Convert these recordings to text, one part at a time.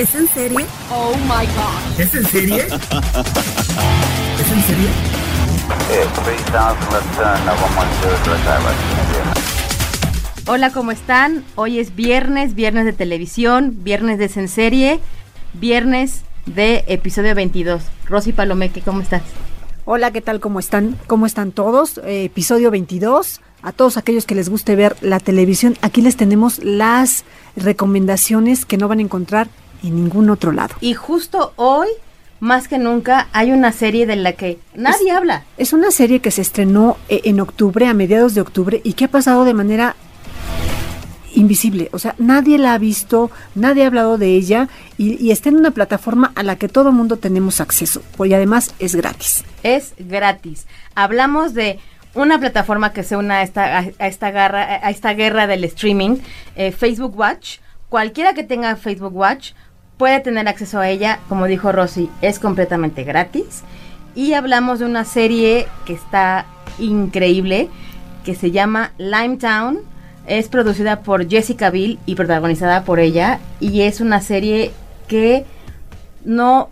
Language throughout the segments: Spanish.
¿Es en serie? Oh my god. ¿Es en serie? ¿Es en serie? Hola, ¿cómo están? Hoy es viernes, viernes de televisión, viernes de En Serie, viernes de episodio 22. Rosy Palomeque, ¿cómo estás? Hola, ¿qué tal? ¿Cómo están? ¿Cómo están todos? Eh, episodio 22. A todos aquellos que les guste ver la televisión, aquí les tenemos las recomendaciones que no van a encontrar en ningún otro lado. Y justo hoy, más que nunca, hay una serie de la que nadie habla. Es una serie que se estrenó eh, en octubre, a mediados de octubre, y que ha pasado de manera invisible. O sea, nadie la ha visto, nadie ha hablado de ella y, y está en una plataforma a la que todo mundo tenemos acceso. Y además es gratis. Es gratis. Hablamos de una plataforma que se una a esta, a, a esta, garra, a esta guerra del streaming, eh, Facebook Watch. Cualquiera que tenga Facebook Watch puede tener acceso a ella. Como dijo Rosy, es completamente gratis. Y hablamos de una serie que está increíble, que se llama Limetown. Es producida por Jessica Biel y protagonizada por ella. Y es una serie que no,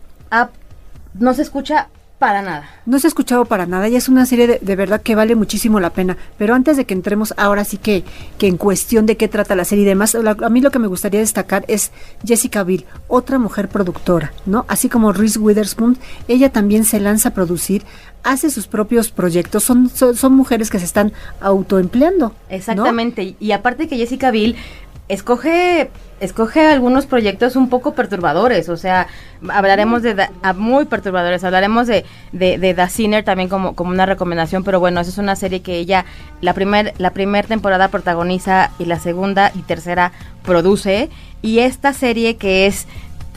no se escucha para nada. No se ha escuchado para nada y es una serie de, de verdad que vale muchísimo la pena. Pero antes de que entremos ahora sí que, que en cuestión de qué trata la serie y demás, la- a mí lo que me gustaría destacar es Jessica Biel, otra mujer productora, ¿no? Así como Reese Witherspoon, ella también se lanza a producir, hace sus propios proyectos, son, son, son mujeres que se están autoempleando. Exactamente. Y- Y aparte que Jessica Biel escoge escoge algunos proyectos un poco perturbadores, o sea, hablaremos de da- a muy perturbadores, hablaremos de, de, de Sinner también como, como una recomendación, pero bueno, esa es una serie que ella la primer, la primera temporada protagoniza y la segunda y tercera produce, y esta serie que es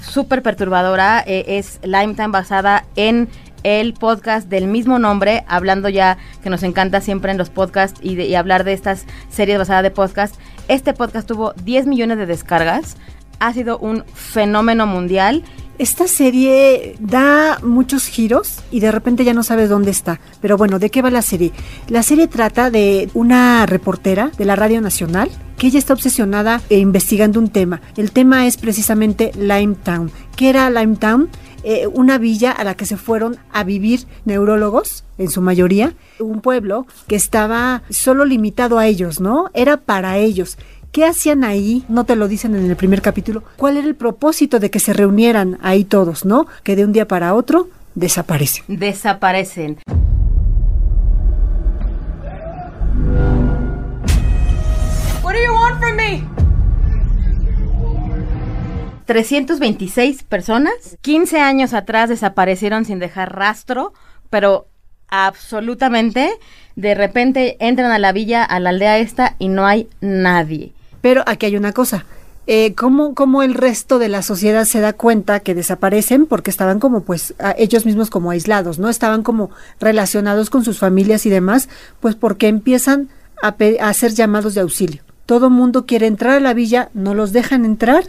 súper perturbadora eh, es Lifetime basada en el podcast del mismo nombre, hablando ya que nos encanta siempre en los podcasts y, hablar de estas series basadas de podcast. Este podcast tuvo 10 millones de descargas, ha sido un fenómeno mundial. Esta serie da muchos giros y de repente ya no sabes dónde está. Pero bueno, ¿de qué va la serie? La serie trata de una reportera de la Radio Nacional que ella está obsesionada e investigando un tema. El tema es precisamente Limetown. ¿Qué era Limetown? Eh, una villa a la que se fueron a vivir neurólogos, en su mayoría, un pueblo que estaba solo limitado a ellos, ¿no? Era para ellos. ¿Qué hacían ahí? No te lo dicen en el primer capítulo. ¿Cuál era el propósito de que se reunieran ahí todos, no? Que de un día para otro desaparecen. Desaparecen. 326 personas, 15 años atrás desaparecieron sin dejar rastro, pero absolutamente de repente entran a la villa, a la aldea esta y no hay nadie. Pero aquí hay una cosa. Eh, ¿cómo, ¿Cómo el resto de la sociedad se da cuenta que desaparecen? Porque estaban como, pues, ellos mismos como aislados, ¿no? Estaban como relacionados con sus familias y demás, pues porque empiezan a, a hacer llamados de auxilio. Todo mundo quiere entrar a la villa, no los dejan entrar.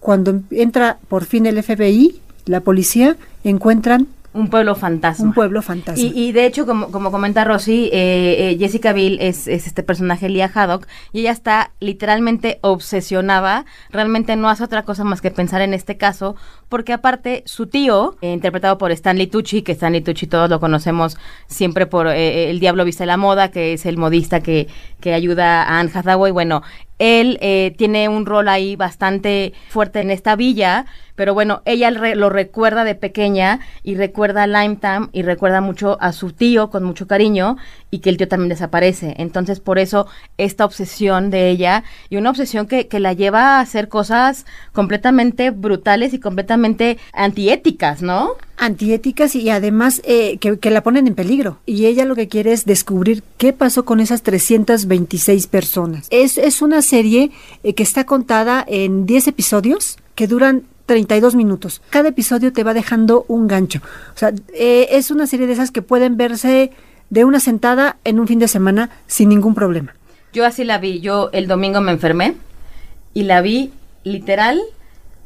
Cuando em- entra por fin el FBI, la policía, encuentran Un pueblo fantasma. un pueblo fantasma. Y, y de hecho, como, como comenta Rosy, eh, eh, Jessica Biel es, es este personaje, Lia Haddock, y ella está literalmente obsesionada, realmente no hace otra cosa más que pensar en este caso, porque aparte su tío, eh, interpretado por Stanley Tucci, que Stanley Tucci todos lo conocemos siempre por eh, El Diablo Viste la Moda, que es el modista que, que ayuda a Anne Hathaway, bueno, él eh, tiene un rol ahí bastante fuerte en esta villa, pero bueno, ella lo recuerda de pequeña y recuerda a Limetown y recuerda mucho a su tío con mucho cariño y que el tío también desaparece. Entonces, por eso esta obsesión de ella y una obsesión que, que la lleva a hacer cosas completamente brutales y completamente antiéticas, ¿no? Antiéticas y además eh, que, la ponen en peligro. Y ella lo que quiere es descubrir qué pasó con esas 326 personas. Es, es una serie eh, que está contada en 10 episodios que duran 32 minutos. Cada episodio te va dejando un gancho. O sea, eh, es una serie de esas que pueden verse de una sentada en un fin de semana sin ningún problema. Yo así la vi. Yo el domingo me enfermé y la vi literal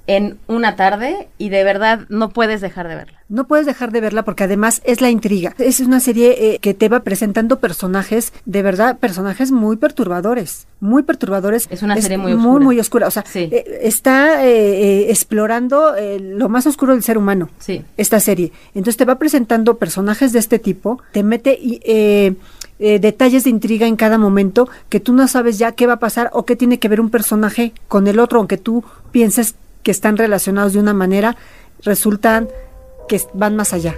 en una tarde y de verdad no puedes dejar de verla. No puedes dejar de verla porque además es la intriga. Es una serie eh, que te va presentando personajes, de verdad, personajes muy perturbadores, muy perturbadores. Es una serie muy Muy, oscura. muy oscura. O sea, Sí. eh, está eh, explorando lo más oscuro del ser humano. Sí. Esta serie. Entonces te va presentando personajes de este tipo, te mete y, eh, detalles de intriga en cada momento que tú no sabes ya qué va a pasar o qué tiene que ver un personaje con el otro, aunque tú pienses que están relacionados de una manera, resultan que van más allá.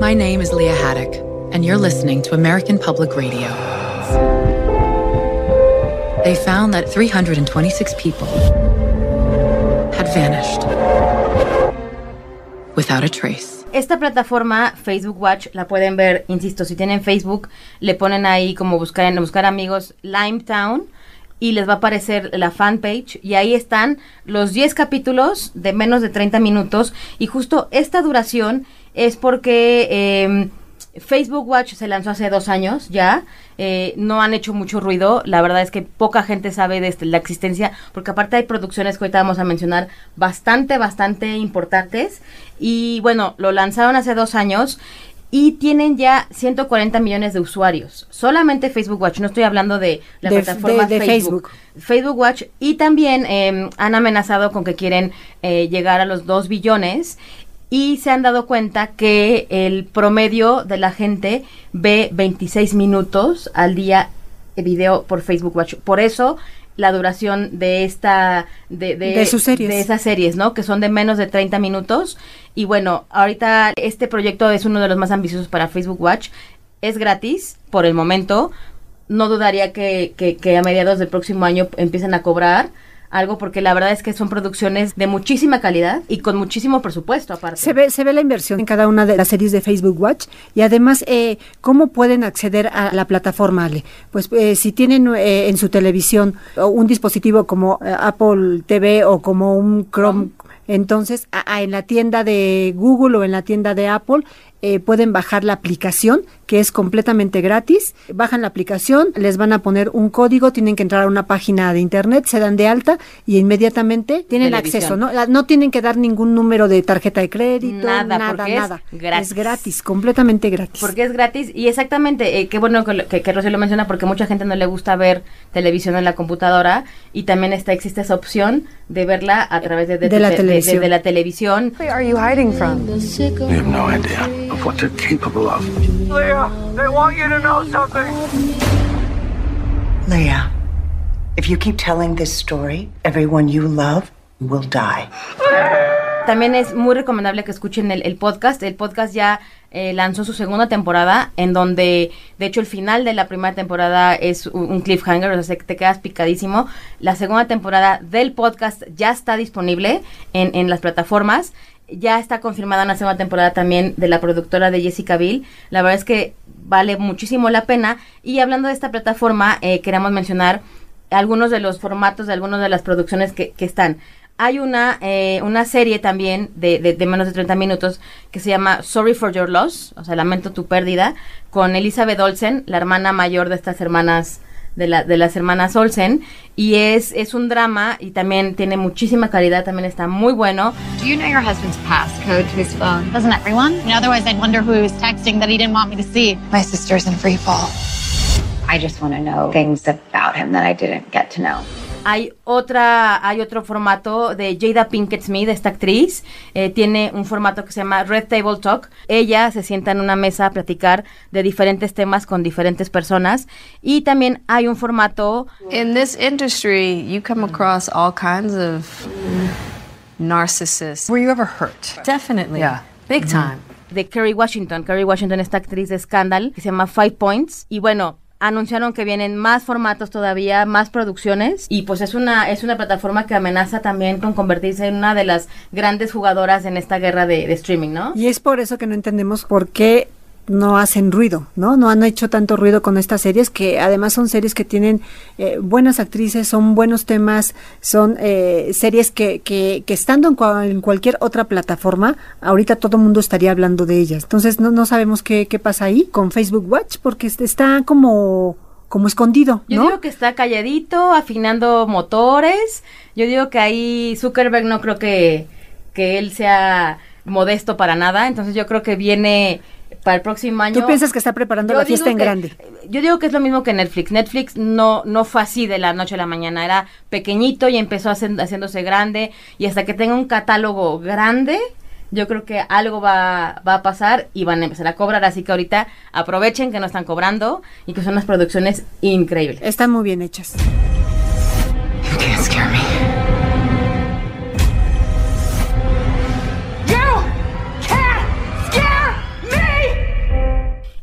My name is Leah Haddock, and you're listening to American Public Radio. They found that 326 people had vanished without a trace. Esta plataforma, Facebook Watch, la pueden ver, insisto, si tienen Facebook, le ponen ahí como buscar en buscar amigos Limetown y les va a aparecer la fanpage. Y ahí están los 10 capítulos de menos de 30 minutos. Y justo esta duración es porque eh, Facebook Watch se lanzó hace dos años ya, eh, no han hecho mucho ruido, la verdad es que poca gente sabe de este- la existencia, porque aparte hay producciones que ahorita vamos a mencionar bastante, bastante importantes, y bueno, lo lanzaron hace dos años y tienen ya 140 millones de usuarios, solamente Facebook Watch, no estoy hablando de la De- plataforma de- de Facebook. Facebook Watch y también eh, han amenazado con que quieren eh, llegar a los 2 billones y se han dado cuenta que el promedio de la gente ve 26 minutos al día de video por Facebook Watch. Por eso la duración de esta de, De sus series. de esas series, ¿no? Que son de menos de 30 minutos y bueno, ahorita este proyecto es uno de los más ambiciosos para Facebook Watch. Es gratis por el momento. No dudaría que, que, que a mediados del próximo año empiecen a cobrar algo porque la verdad es que son producciones de muchísima calidad y con muchísimo presupuesto aparte. Se ve, se ve la inversión en cada una de las series de Facebook Watch y además, eh, ¿cómo pueden acceder a la plataforma, Ale? Pues eh, si tienen eh, en su televisión un dispositivo como eh, Apple TV o como un Chrome, entonces a- a- en la tienda de Google o en la tienda de Apple eh, pueden bajar la aplicación que es completamente gratis. Bajan la aplicación, les van a poner un código, tienen que entrar a una página de internet, se dan de alta y inmediatamente tienen Televisión. acceso, ¿no? La- no tienen que dar ningún número de tarjeta de crédito, Nada, nada, porque es nada. gratis. Es gratis, completamente gratis. Porque es gratis y exactamente, eh, qué bueno que, que, que Rocío lo menciona porque mucha gente no le gusta ver televisión en la computadora y también está, existe esa opción de verla a través de, De la televisión. de la televisión. Of what they're capable of. Leah, they want you to know something. Leah, if you keep telling this story, everyone you love will die. También es muy recomendable que escuchen el, el podcast. El podcast ya eh, lanzó su segunda temporada, en donde, de hecho, el final de la primera temporada es un, un cliffhanger, o sea, que te quedas picadísimo. La segunda temporada del podcast ya está disponible en, en las plataformas. Ya está confirmada una segunda temporada también de la productora de Jessica Biel. La verdad es que vale muchísimo la pena. Y hablando de esta plataforma, eh, queremos mencionar algunos de los formatos de algunas de las producciones que, que están. Hay una, eh, una serie también de, de, de menos de 30 minutos que se llama Sorry for Your Loss, o sea, Lamento tu pérdida, con Elizabeth Olsen, la hermana mayor de estas hermanas, de, la, de las hermanas Olsen, y es, es un drama y también tiene muchísima calidad, también está muy bueno. Do you know your husband's passcode to his phone? Doesn't everyone? You know, otherwise I'd wonder who he was texting that he didn't want me to see. My sister's in free fall. I just want to know things about him that I didn't get to know. Hay otra, hay otro formato de Jada Pinkett Smith, esta actriz, eh, tiene un formato que se llama Red Table Talk. Ella se sienta en una mesa a platicar de diferentes temas con diferentes personas y también hay un formato In this industry, you come across all kinds of narcissists. Were you ever hurt? Definitely. Yeah. Big time. de Kerry Washington. Kerry Washington, esta actriz de Scandal, que se llama Five Points. Y bueno, anunciaron que vienen más formatos todavía, más producciones y pues es una es una plataforma que amenaza también con convertirse en una de las grandes jugadoras en esta guerra de, de streaming, ¿no? Y es por eso que no entendemos por qué no hacen ruido, ¿no? No han hecho tanto ruido con estas series que además son series que tienen eh, buenas actrices, son buenos temas, son eh, series que, que, que estando en, cua- en cualquier otra plataforma, ahorita todo el mundo estaría hablando de ellas. Entonces no, no sabemos qué, qué pasa ahí con Facebook Watch porque est- está como como escondido, Yo ¿no? digo que está calladito, afinando motores. Yo digo que ahí Zuckerberg no creo que, que él sea modesto para nada. Entonces yo creo que viene para el próximo año. ¿Tú piensas que está preparando la fiesta en que- grande? Yo digo que es lo mismo que Netflix. Netflix no, no fue así de la noche a la mañana. Era pequeñito y empezó hacen- haciéndose grande. Y hasta que tenga un catálogo grande, yo creo que algo va, va a pasar y van a empezar a cobrar. Así que ahorita aprovechen que no están cobrando y que son unas producciones increíbles. Están muy bien hechas. You can't scare me.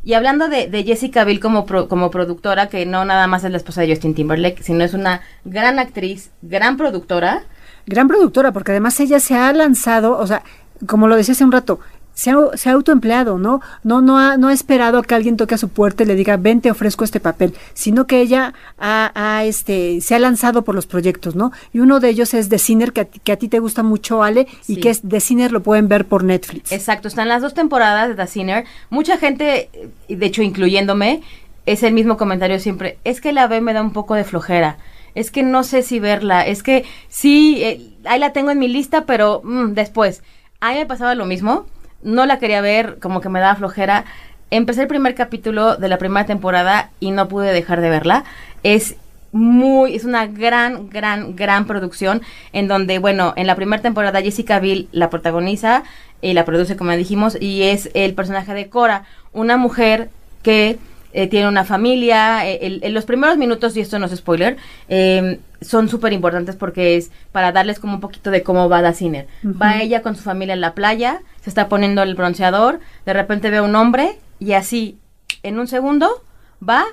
Y hablando de, de Jessica Biel como, como productora, que no nada más es la esposa de Justin Timberlake, sino es una gran actriz, gran productora. Gran productora, porque además ella se ha lanzado, o sea, como lo decía hace un rato, se ha, se ha autoempleado, ¿no? No, no ha, no ha esperado que alguien toque a su puerta y le diga, ven, te ofrezco este papel, sino que ella ha, ha, este, se ha lanzado por los proyectos, ¿no? Y uno de ellos es The Sinner, que a, ti- que a ti te gusta mucho, Ale, y que es The Sinner lo pueden ver por Netflix. Exacto, están las dos temporadas de The Sinner. Mucha gente, de hecho incluyéndome, es el mismo comentario siempre. Es que la B me da un poco de flojera. Es que no sé si verla. Es que sí, eh, ahí la tengo en mi lista, pero mm, después. A mí me pasaba lo mismo. No la quería ver, como que me daba flojera. Empecé el primer capítulo de la primera temporada y no pude dejar de verla. Es muy, es una gran, gran, gran producción en donde, bueno, en la primera temporada Jessica Biel la protagoniza y la produce, como dijimos, y es el personaje de Cora, una mujer que eh, tiene una familia. eh, el- en los primeros minutos, y esto no es spoiler, eh, son súper importantes porque es para darles como un poquito de cómo va la Sinner. Va ella con su familia en la playa, se está poniendo el bronceador, de repente ve a un hombre y así, en un segundo, va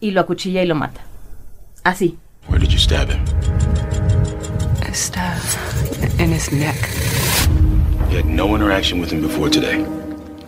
y lo acuchilla y lo mata. Así. Where did you stab him? A stab in his neck. You had no interaction with him before today.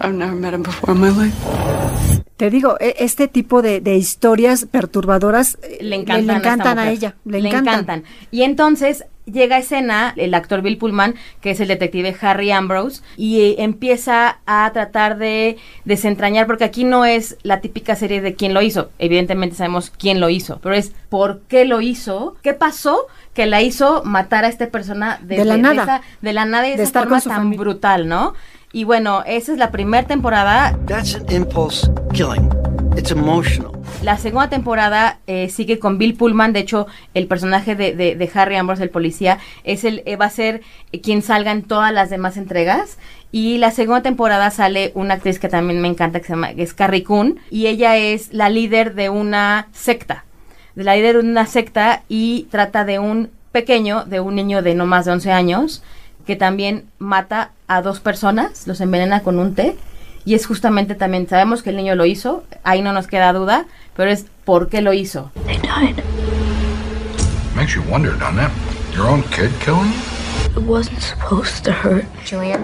I've never met him before in my life. Te digo, e- este tipo de, de historias perturbadoras eh, le encantan, a, esta encantan a, ella, le, Le encantan. encantan. Y entonces llega a escena el actor Bill Pullman, que es el detective Harry Ambrose, y eh, empieza a tratar de desentrañar, porque aquí no es la típica serie de quién lo hizo. Evidentemente sabemos quién lo hizo, pero es por qué lo hizo, qué pasó que la hizo matar a esta persona de, De la nada. esa- de la nada y de, esa estar forma tan familia. brutal, ¿no? Y bueno, esa es la primera temporada. That's an impulse killing. It's emotional. La segunda temporada eh, sigue con Bill Pullman, de hecho el personaje de, de- de Harry Ambrose, el policía, es el eh, va a ser eh, quien salga en todas las demás entregas. Y la segunda temporada sale una actriz que también me encanta, que se llama que es Carrie Coon, y ella es la líder de una secta, de la líder de una secta y trata de un pequeño, de un niño de no más de 11 años, que también mata a dos personas, los envenena con un té. Y es justamente también, sabemos que el niño lo hizo, ahí no nos queda duda, pero es por qué lo hizo. They died. Makes you wonder, doesn't it? Your own kid killing you? It wasn't supposed to hurt. Julia?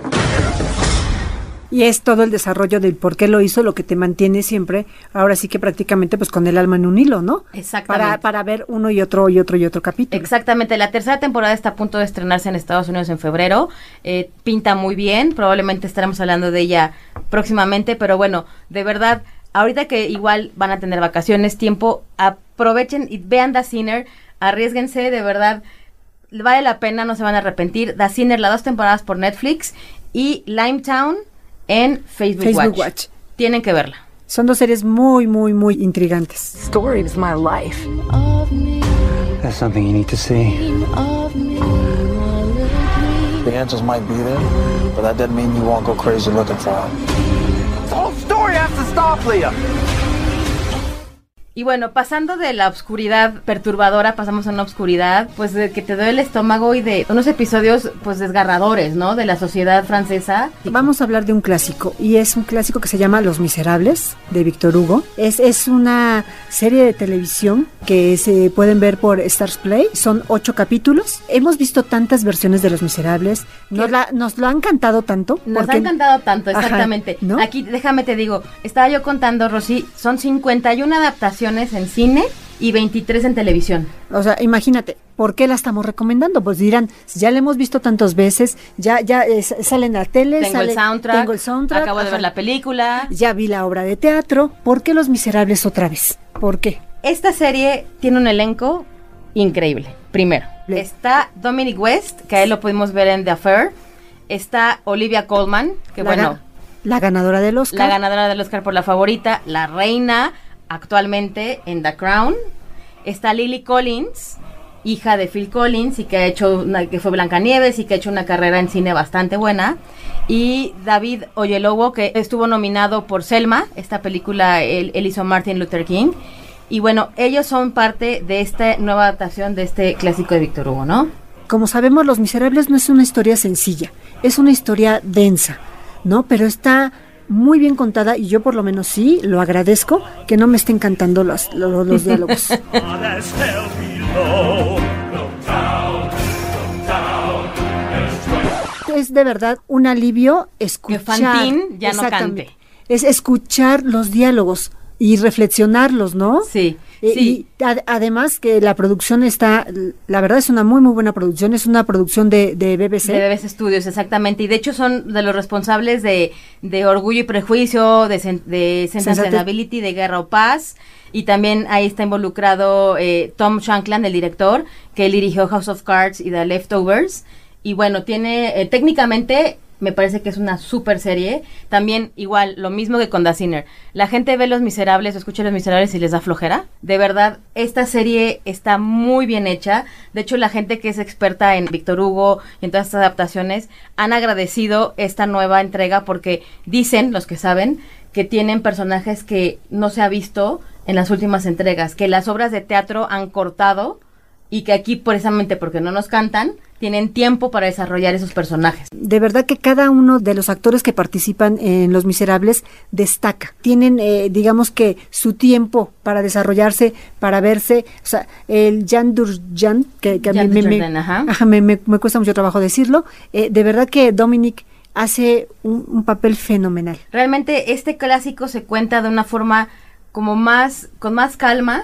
Y es todo el desarrollo del por qué lo hizo lo que te mantiene siempre, ahora sí que prácticamente pues con el alma en un hilo, ¿no? Exactamente. Para, para ver uno y otro y otro y otro capítulo. Exactamente, la tercera temporada está a punto de estrenarse en Estados Unidos en febrero. Eh, pinta muy bien, probablemente estaremos hablando de ella próximamente, pero bueno, de verdad, ahorita que igual van a tener vacaciones, tiempo, aprovechen y vean The Sinner, arriesguense, de verdad, vale la pena, no se van a arrepentir. The Sinner, las dos temporadas por Netflix y Limetown en Facebook, Facebook Watch. Watch. Tienen que verla. Son dos series muy, muy, muy intrigantes. Story is my life. That's something you need to see. The answers might be there, but that doesn't mean you won't go crazy looking for them. The whole story has to stop, Leah. Y bueno, pasando de la oscuridad perturbadora, pasamos a una oscuridad, pues de que te duele el estómago y de unos episodios, pues desgarradores, ¿no? De la sociedad francesa. Vamos a hablar de un clásico, y es un clásico que se llama Los Miserables, de Víctor Hugo. Es, es una serie de televisión que se pueden ver por Stars Play. Son ocho capítulos. Hemos visto tantas versiones de Los Miserables. Nos, la, nos lo han cantado tanto. Nos porque- ha encantado tanto, Ajá, exactamente. ¿no? Aquí, déjame te digo, estaba yo contando, Rosy, son 51 adaptaciones en cine y 23 en televisión. O sea, imagínate, ¿por qué la estamos recomendando? Pues dirán, ya la hemos visto tantas veces, ya ya eh, sale en la tele, Tengo sale- el soundtrack, tengo el soundtrack, acabo de ver la película. ya vi la obra de teatro, ¿por qué Los Miserables otra vez? ¿Por qué? Esta serie tiene un elenco increíble. Primero, Le- está Dominic West, que a él lo pudimos ver en The Affair. Está Olivia Colman, que La bueno, ga- la ganadora del Oscar. la ganadora del Oscar por la favorita, la reina actualmente en The Crown. Está Lily Collins, hija de Phil Collins y que ha hecho que fue Blancanieves y que ha hecho una carrera en cine bastante buena. Y David Oyelowo, que estuvo nominado por Selma, esta película él, él hizo Martin Luther King. Y bueno, ellos son parte de esta nueva adaptación de este clásico de Víctor Hugo, ¿no? Como sabemos, Los Miserables no es una historia sencilla, es una historia densa, ¿no? Pero está muy bien contada y yo por lo menos sí lo agradezco que no me estén cantando los, los, los diálogos. es de verdad un alivio escuchar. Fantín ya no cante. Es escuchar los diálogos y reflexionarlos, ¿no? Sí, sí. Y ad- además que la producción está, la verdad es una muy muy buena producción, es una producción de, de BBC. De BBC Studios, exactamente. Y de hecho son de los responsables de, de Orgullo y Prejuicio, de, sen- de and de Guerra o Paz. Y también ahí está involucrado eh, Tom Shankland, el director, que él dirigió House of Cards y The Leftovers. Y bueno, tiene, eh, técnicamente, me parece que es una super serie. También, igual, lo mismo que con The Sinner. La gente ve Los Miserables o escucha Los Miserables y les da flojera. De verdad, esta serie está muy bien hecha. De hecho, la gente que es experta en Víctor Hugo y en todas estas adaptaciones han agradecido esta nueva entrega porque dicen, los que saben, que tienen personajes que no se ha visto en las últimas entregas, que las obras de teatro han cortado y que aquí precisamente porque no nos cantan, tienen tiempo para desarrollar esos personajes. De verdad que cada uno de los actores que participan en Los Miserables destaca. Tienen, eh, digamos que, su tiempo para desarrollarse, para verse. O sea, el Jan Durjan, que, que a mí me, ajá. ajá, me- me- me cuesta mucho trabajo decirlo. eh, de verdad que Dominic hace un, un papel fenomenal. Realmente este clásico se cuenta de una forma como más, con más calma,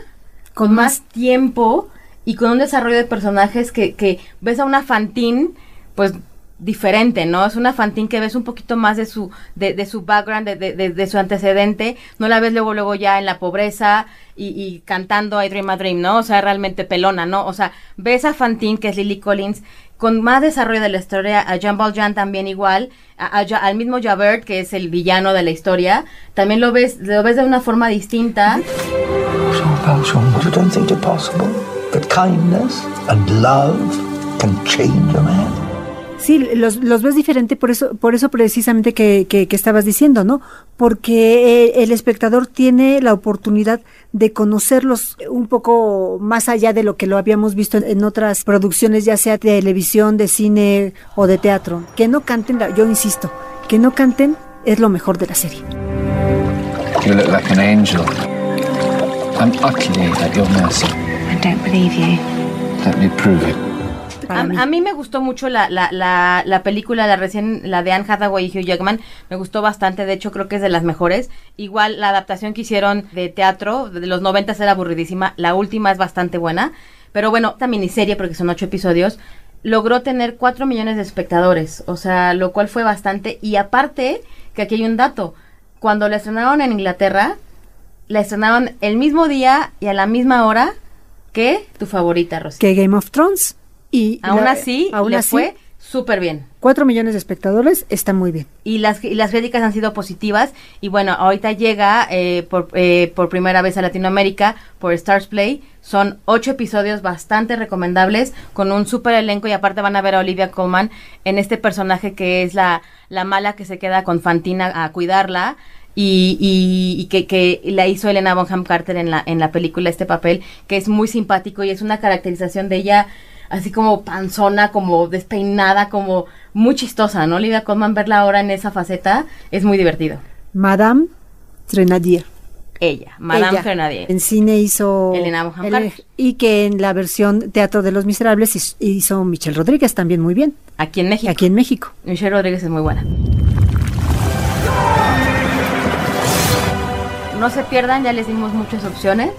con, Con más tiempo y con un desarrollo de personajes que, que ves a una Fantine, pues diferente, ¿no? Es una Fantine que ves un poquito más de su, de, su background, de, de- su antecedente, no la ves luego, luego ya en la pobreza y, cantando I Dream a Dream, ¿no? O sea, realmente pelona, ¿no? O sea, ves a Fantine, que es Lily Collins, con más desarrollo de la historia, a Jean Valjean también igual, a- al mismo Javert, que es el villano de la historia, también lo ves, lo ves de una forma distinta. That kindness and love can change a man? Sí, los, los ves diferente por eso, por eso precisamente que, que- que estabas diciendo, ¿no? Porque el espectador tiene la oportunidad de conocerlos un poco más allá de lo que lo habíamos visto en, en otras producciones, ya sea de televisión, de cine o de teatro. Que no canten, la- yo insisto, que no canten es lo mejor de la serie. You look like an angel. I'm utterly at your mercy. I don't believe you. Let me prove it. A, a mí me gustó mucho la, la, la, la película, la recién, la de Anne Hathaway y Hugh Jackman, me gustó bastante, de hecho creo que es de las mejores. Igual la adaptación que hicieron de teatro, de los 90 era aburridísima, la última es bastante buena, pero bueno, esta miniserie, porque son ocho episodios, logró tener cuatro millones de espectadores, o sea, lo cual fue bastante, y aparte, que aquí hay un dato, cuando la estrenaron en Inglaterra, la estrenaron el mismo día y a la misma hora que tu favorita, Rosy. Que Game of Thrones. Y Aún la- así, aún le así, fue súper bien. cuatro millones de espectadores está muy bien. Y las, y las críticas han sido positivas. Y bueno, ahorita llega eh, por, eh, por primera vez a Latinoamérica por Stars Play. Son ocho episodios bastante recomendables con un súper elenco y aparte van a ver a Olivia Colman en este personaje que es la, la mala que se queda con Fantina a cuidarla. Y, y, y que, que, la hizo Elena Bonham Carter en la, en la película, este papel, que es muy simpático y es una caracterización de ella así como panzona, como despeinada, como muy chistosa, ¿no? Olivia Colman, verla ahora en esa faceta es muy divertido. Madame Trenadier. Ella, Madame Trenadier. En cine hizo Elena Bonham Carter. Y que en la versión Teatro de los Miserables hizo Michelle Rodríguez también muy bien. Aquí en México. Aquí en México. Michelle Rodríguez es muy buena. No se pierdan, ya les dimos muchas opciones.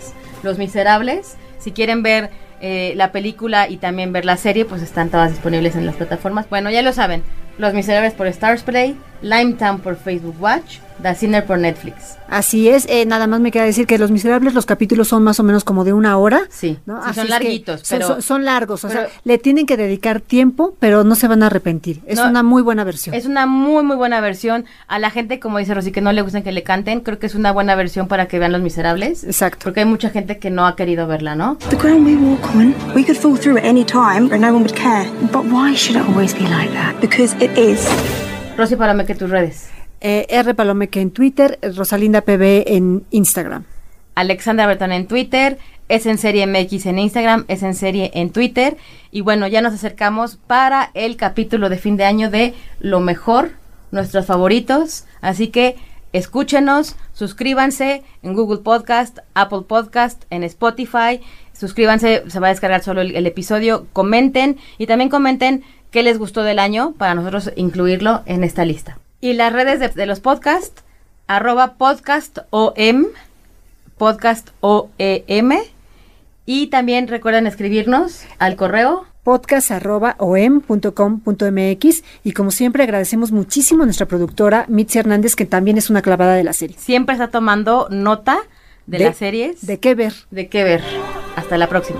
Los Miserables. Si quieren ver eh, la película y también ver la serie, pues están todas disponibles en las plataformas. Bueno, ya lo saben. Los Miserables por Stars Play, Limetown por Facebook Watch, The Sinner por Netflix. Así es, eh, nada más me queda decir que Los Miserables, los capítulos son más o menos como de una hora. Sí, ¿no? sí son larguitos, pero... Son, son, largos, o sea, le tienen que dedicar tiempo, pero no se van a arrepentir. Es No, una muy buena versión. Es una muy, muy buena versión. A la gente, como dice Rosy, que no le gustan que le canten, creo que es una buena versión para que vean Los Miserables. Exacto. Porque hay mucha gente que no ha querido verla, ¿no? The ground we walk on, we could fall through at any time and no one would care. But why should it always be like that? Because it is. Rosy Palomeque, tus redes. Eh, R. Palomeque en Twitter, Rosalinda PB en Instagram. Alexandra Bertón en Twitter, es en serie MX en Instagram, es en serie en Twitter. Y bueno, ya nos acercamos para el capítulo de fin de año de Lo mejor, nuestros favoritos. Así que escúchenos, suscríbanse en Google Podcast, Apple Podcast, en Spotify. Suscríbanse, se va a descargar solo el, el episodio. Comenten y también comenten qué les gustó del año para nosotros incluirlo en esta lista. Y las redes de, de los podcasts, arroba podcastom, podcast OEM. Y también recuerden escribirnos al correo podcast.om.com.mx y como siempre agradecemos muchísimo a nuestra productora Mitzi Hernández que también es una clavada de la serie. Siempre está tomando nota de, De- las series. ¿De qué ver? De qué ver. Hasta la próxima.